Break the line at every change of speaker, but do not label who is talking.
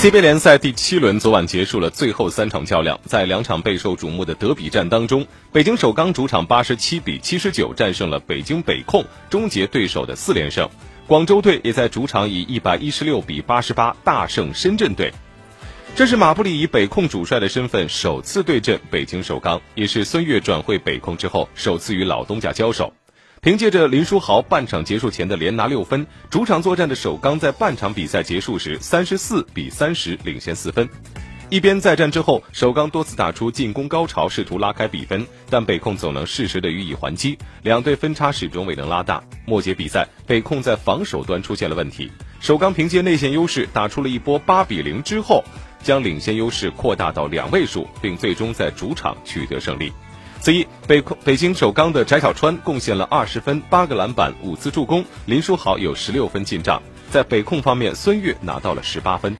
CBA 联赛第七轮昨晚结束了最后三场较量，在两场备受瞩目的德比战当中，北京首钢主场八十七比七十九战胜了北京北控，终结对手的四连胜。广州队也在主场以一百一十六比八十八大胜深圳队。这是马布里以北控主帅的身份首次对阵北京首钢，也是孙悦转会北控之后首次与老东家交手。凭借着林书豪半场结束前的连拿六分，主场作战的首钢在半场比赛结束时三十四比三十领先四分。一边再战之后，首钢多次打出进攻高潮，试图拉开比分，但北控总能适时的予以还击，两队分差始终未能拉大。末节比赛，北控在防守端出现了问题，首钢凭借内线优势打出了一波八比零之后，将领先优势扩大到两位数，并最终在主场取得胜利。此役，北控北京首钢的翟小川贡献了二十分、八个篮板、五次助攻，林书豪有十六分进账。在北控方面，孙悦拿到了十八分。